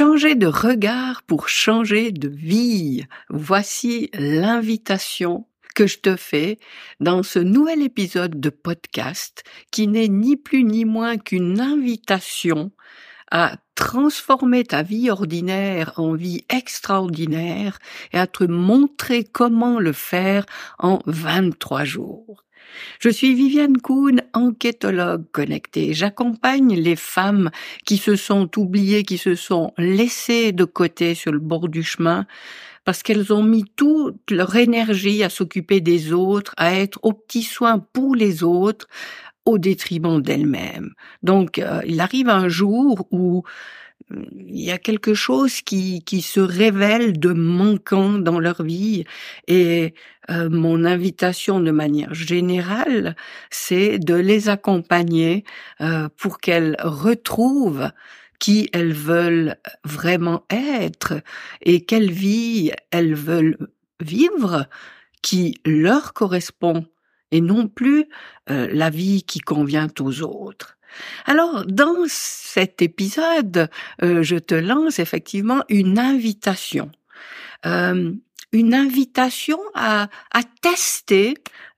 Changer de regard pour changer de vie. Voici l'invitation que je te fais dans ce nouvel épisode de podcast qui n'est ni plus ni moins qu'une invitation à transformer ta vie ordinaire en vie extraordinaire et à te montrer comment le faire en 23 jours. Je suis Viviane Kuhn, enquêtologue connectée. J'accompagne les femmes qui se sont oubliées, qui se sont laissées de côté sur le bord du chemin parce qu'elles ont mis toute leur énergie à s'occuper des autres, à être aux petits soins pour les autres, au détriment d'elles-mêmes. Donc, euh, il arrive un jour où il y a quelque chose qui, qui se révèle de manquant dans leur vie et euh, mon invitation de manière générale, c'est de les accompagner euh, pour qu'elles retrouvent qui elles veulent vraiment être et quelle vie elles veulent vivre qui leur correspond et non plus euh, la vie qui convient aux autres. Alors, dans cet épisode, euh, je te lance effectivement une invitation. Euh, une invitation à, à tester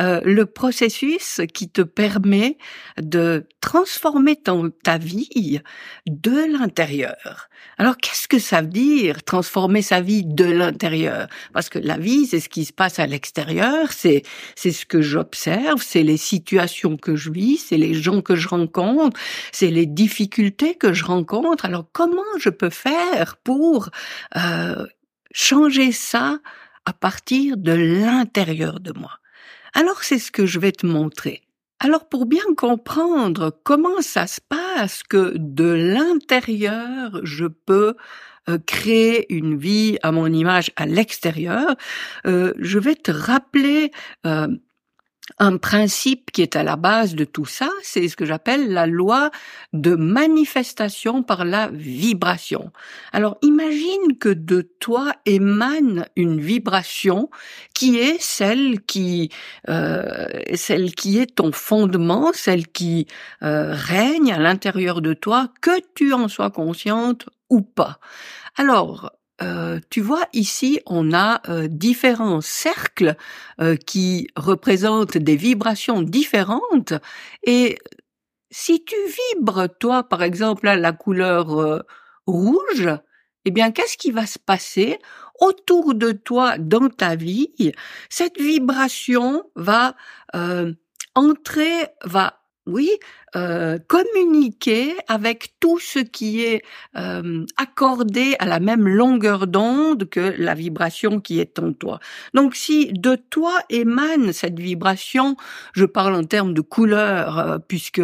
euh, le processus qui te permet de transformer ton, ta vie de l'intérieur. Alors qu'est-ce que ça veut dire transformer sa vie de l'intérieur? Parce que la vie, c'est ce qui se passe à l'extérieur, c'est c'est ce que j'observe, c'est les situations que je vis, c'est les gens que je rencontre, c'est les difficultés que je rencontre. Alors comment je peux faire pour euh, changer ça à partir de l'intérieur de moi. Alors c'est ce que je vais te montrer. Alors pour bien comprendre comment ça se passe que de l'intérieur je peux euh, créer une vie à mon image à l'extérieur, euh, je vais te rappeler euh, un principe qui est à la base de tout ça, c'est ce que j'appelle la loi de manifestation par la vibration. Alors imagine que de toi émane une vibration qui est celle qui, euh, celle qui est ton fondement, celle qui euh, règne à l'intérieur de toi, que tu en sois consciente ou pas. Alors, euh, tu vois, ici, on a euh, différents cercles euh, qui représentent des vibrations différentes. Et si tu vibres, toi, par exemple, à la couleur rouge, eh bien, qu'est-ce qui va se passer? Autour de toi dans ta vie Cette vibration va entrer, va oui, euh, communiquer avec tout ce qui est euh, accordé à la même longueur d'onde que la vibration qui est en toi. Donc si de toi émane cette vibration, je parle en termes de couleur, euh, puisque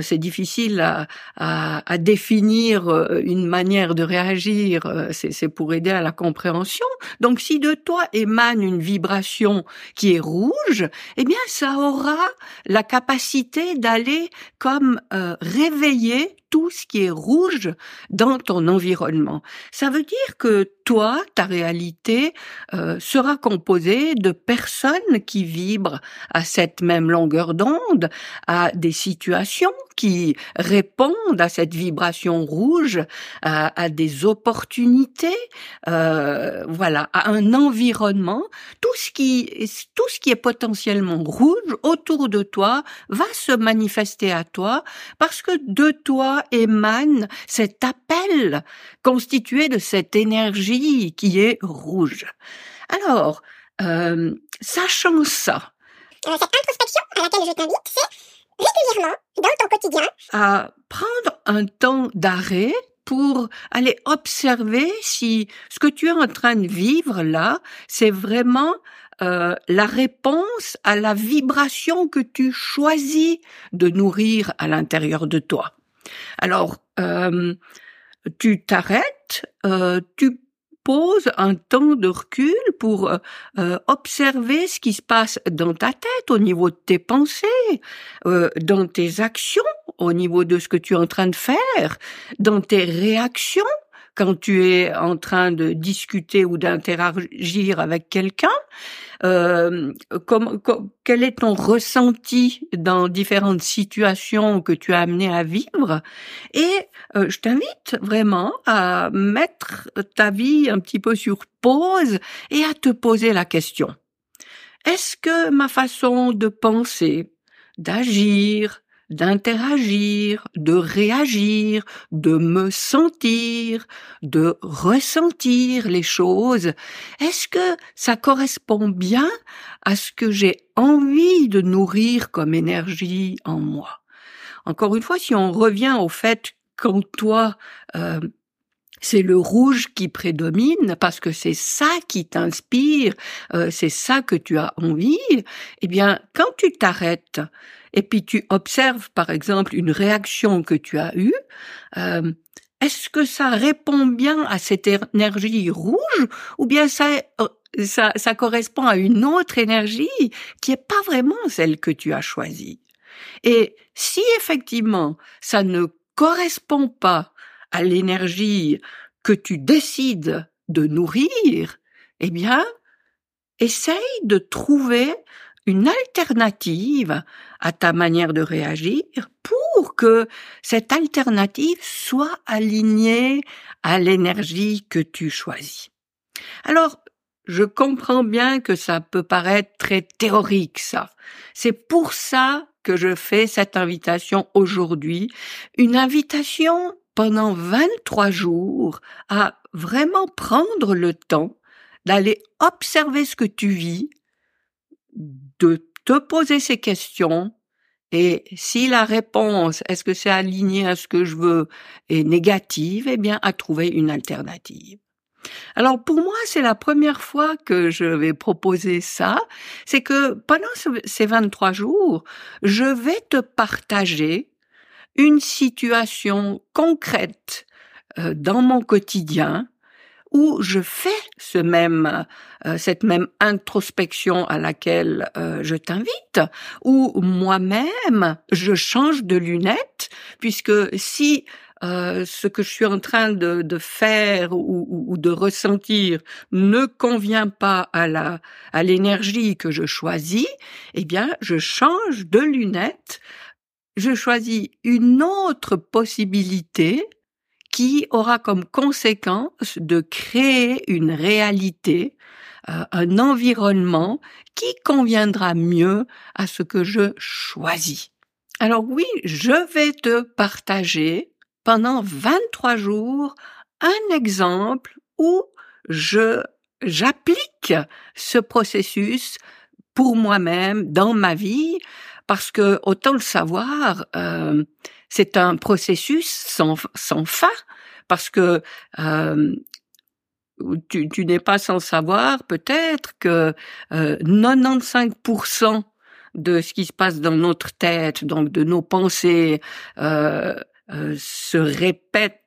c'est difficile à, à, à, définir une manière de réagir, c'est pour aider à la compréhension. Donc si de toi émane une vibration qui est rouge, eh bien ça aura la capacité d'aller comme euh, réveiller tout ce qui est rouge dans ton environnement. Ça veut dire que toi, ta réalité euh, sera composée de personnes qui vibrent à cette même longueur d'onde, à des situations qui répondent à cette vibration rouge, à, des opportunités, euh, voilà, à un environnement. Tout ce qui, tout ce qui est potentiellement rouge autour de toi va se manifester à toi parce que de toi émane cet appel constitué de cette énergie qui est rouge. Alors, euh, sachant ça, cette introspection à laquelle je t'invite, c'est régulièrement dans ton quotidien à prendre un temps d'arrêt pour aller observer si ce que tu es en train de vivre là, c'est vraiment euh, la réponse à la vibration que tu choisis de nourrir à l'intérieur de toi. Alors, euh, tu t'arrêtes, euh, tu poses un temps de recul pour euh, observer ce qui se passe dans ta tête au niveau de tes pensées, dans tes actions, au niveau de ce que tu es en train de faire, dans tes réactions quand tu es en train de discuter ou d'interagir avec quelqu'un, euh, quel est ton ressenti dans différentes situations que tu as amené à vivre? Et euh, je t'invite vraiment à mettre ta vie un petit peu sur pause et à te poser la question. Est-ce que ma façon de penser, d'agir, d'interagir, de réagir, de me sentir, de ressentir les choses, est-ce que ça correspond bien à ce que j'ai envie de nourrir comme énergie en moi? Encore une fois, si on revient au fait qu'en toi, euh, c'est le rouge qui prédomine parce que c'est ça qui t'inspire, euh, c'est ça que tu as envie, eh bien, quand tu t'arrêtes et puis tu observes par exemple une réaction que tu as eue, euh, est-ce que ça répond bien à cette énergie rouge ou bien ça, euh, ça, ça correspond à une autre énergie qui est pas vraiment celle que tu as choisie? Et si effectivement ça ne correspond pas à l'énergie que tu décides de nourrir, eh bien, essaye de trouver une alternative à ta manière de réagir pour que cette alternative soit alignée à l'énergie que tu choisis. Alors, je comprends bien que ça peut paraître très théorique, ça. C'est pour ça que je fais cette invitation aujourd'hui, une invitation pendant 23 jours à vraiment prendre le temps d'aller observer ce que tu vis, de te poser ces questions et si la réponse, est-ce que c'est aligné à ce que je veux, est négative, eh bien, à trouver une alternative. Alors pour moi, c'est la première fois que je vais proposer ça, c'est que pendant ces 23 jours, je vais te partager une situation concrète euh, dans mon quotidien où je fais ce même, euh, cette même introspection à laquelle euh, je t'invite, où moi-même je change de lunettes, puisque si euh, ce que je suis en train de, de faire ou, ou, de ressentir ne convient pas à la à l'énergie que je choisis, eh bien je change de lunettes, je choisis une autre possibilité qui aura comme conséquence de créer une réalité, euh, un environnement qui conviendra mieux à ce que je choisis. Alors oui, je vais te partager pendant 23 jours un exemple où je j'applique ce processus pour moi-même dans ma vie parce que autant le savoir, euh, c'est un processus sans, sans fin, parce que euh, tu, n'es pas sans savoir peut-être que euh, 95% de ce qui se passe dans notre tête, donc de nos pensées, euh, euh se répète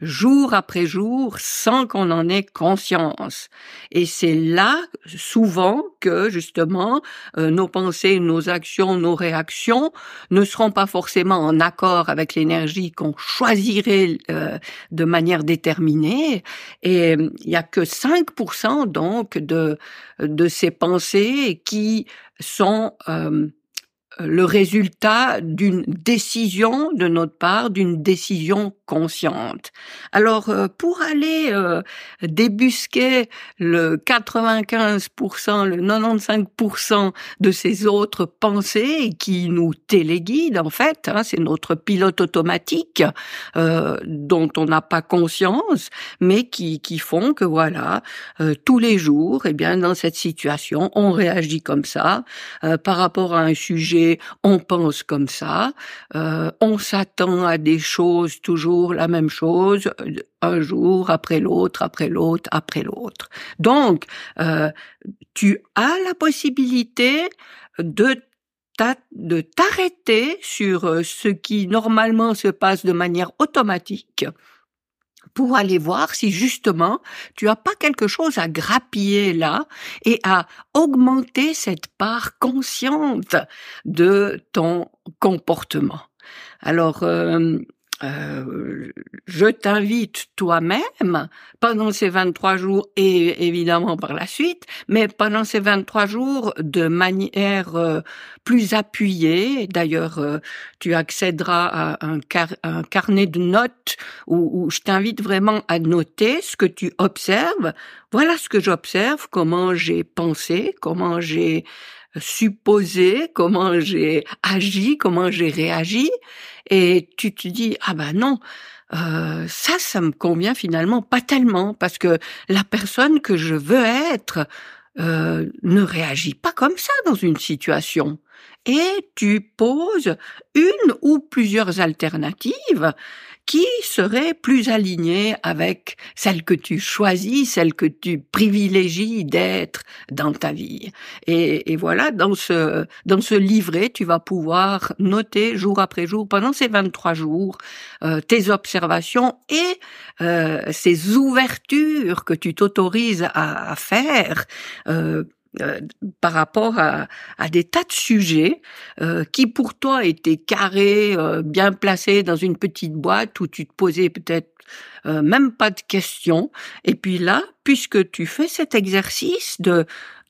jour après jour sans qu'on en ait conscience. Et c'est là souvent que justement euh, nos pensées, nos actions, nos réactions ne seront pas forcément en accord avec l'énergie qu'on choisirait euh, de manière déterminée. Et il n'y a que 5% donc de, de ces pensées qui sont euh, le résultat d'une décision de notre part, d'une décision consciente. Alors, euh, pour aller euh, débusquer le 95%, le 95% de ces autres pensées qui nous téléguident, en fait, hein, c'est notre pilote automatique euh, dont on n'a pas conscience, mais qui, qui font que voilà, tous les jours, eh bien, dans cette situation, on réagit comme ça par rapport à un sujet on pense comme ça, euh, on s'attend à des choses toujours la même chose, euh, un jour après l'autre, après l'autre, après l'autre. Donc, euh, tu as la possibilité de t'arrêter sur ce qui normalement se passe de manière automatique pour aller voir si justement tu as pas quelque chose à grappiller là et à augmenter cette part consciente de ton comportement. Alors, euh, euh, je t'invite toi-même pendant ces 23 jours et évidemment par la suite, mais pendant ces 23 jours de manière euh, plus appuyée. D'ailleurs, euh, tu accéderas à un, carnet de notes où je t'invite vraiment à noter ce que tu observes. Voilà ce que j'observe, comment j'ai pensé, comment j'ai supposé, comment j'ai agi, comment j'ai réagi, et tu te dis ah ben non, euh, ça, ça me convient finalement pas tellement parce que la personne que je veux être euh, ne réagit pas comme ça dans une situation. Et tu poses une ou plusieurs alternatives qui serait plus alignée avec celle que tu choisis, celle que tu privilégies d'être dans ta vie. Et, voilà, dans ce, dans ce livret, tu vas pouvoir noter jour après jour, pendant ces 23 jours, euh, tes observations et euh, ces ouvertures que tu t'autorises à, à, faire. Euh, euh, par rapport à, à, des tas de sujets euh, qui pour toi étaient carrés, euh, bien placés dans une petite boîte où tu te posais peut-être même pas de questions. Et puis là, puisque tu fais cet exercice de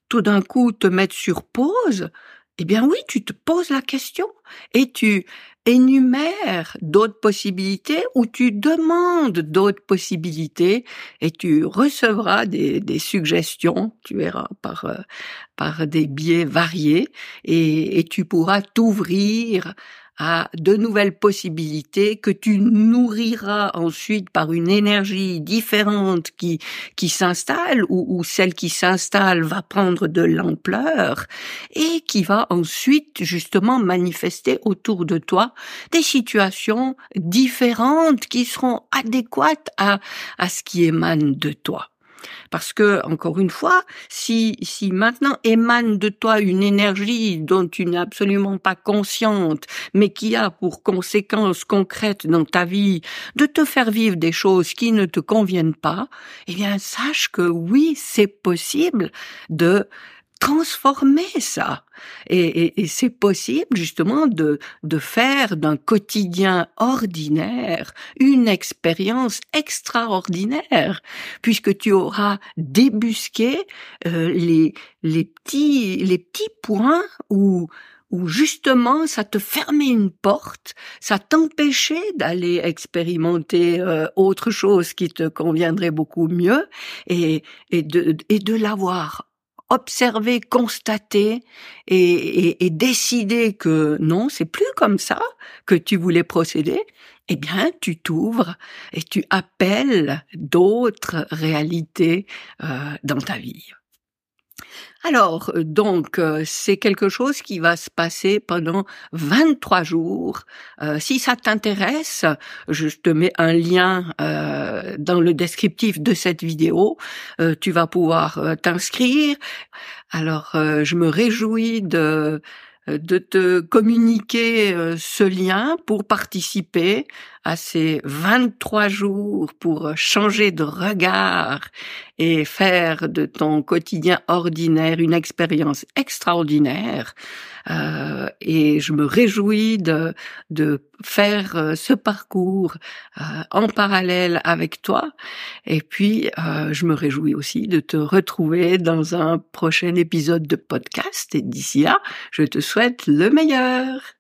tout d'un coup te mettre sur pause, eh bien oui, tu te poses la question et tu énumères d'autres possibilités ou tu demandes d'autres possibilités et tu recevras des, suggestions, tu verras, par, euh, par des biais variés et tu pourras t'ouvrir à de nouvelles possibilités que tu nourriras ensuite par une énergie différente qui qui s'installe ou, ou celle qui s'installe va prendre de l'ampleur et qui va ensuite justement manifester autour de toi des situations différentes qui seront adéquates à à ce qui émane de toi. Parce que, encore une fois, si, si maintenant émane de toi une énergie dont tu n'es absolument pas consciente, mais qui a pour conséquence concrète dans ta vie de te faire vivre des choses qui ne te conviennent pas, eh bien, sache que oui, c'est possible de transformer ça. Et, et, c'est possible justement de, de faire d'un quotidien ordinaire une expérience extraordinaire, puisque tu auras débusqué euh, les, les, petits, les petits points où où justement ça te fermait une porte, ça t'empêchait d'aller expérimenter euh, autre chose qui te conviendrait beaucoup mieux et, et de, et de l'avoir observer, constater et, et, décider que non, c'est plus comme ça que tu voulais procéder, eh bien, tu t'ouvres et tu appelles d'autres réalités euh, dans ta vie. Alors, euh, donc, euh, c'est quelque chose qui va se passer pendant 23 jours. Euh, si ça t'intéresse, je te mets un lien dans le descriptif de cette vidéo. tu vas pouvoir t'inscrire. Alors, je me réjouis de de te communiquer ce lien pour participer à ces 23 jours pour changer de regard et faire de ton quotidien ordinaire une expérience extraordinaire. Euh, et je me réjouis de, de faire euh, ce parcours euh, en parallèle avec toi. Et puis, je me réjouis aussi de te retrouver dans un prochain épisode de podcast. Et d'ici là, je te souhaite le meilleur.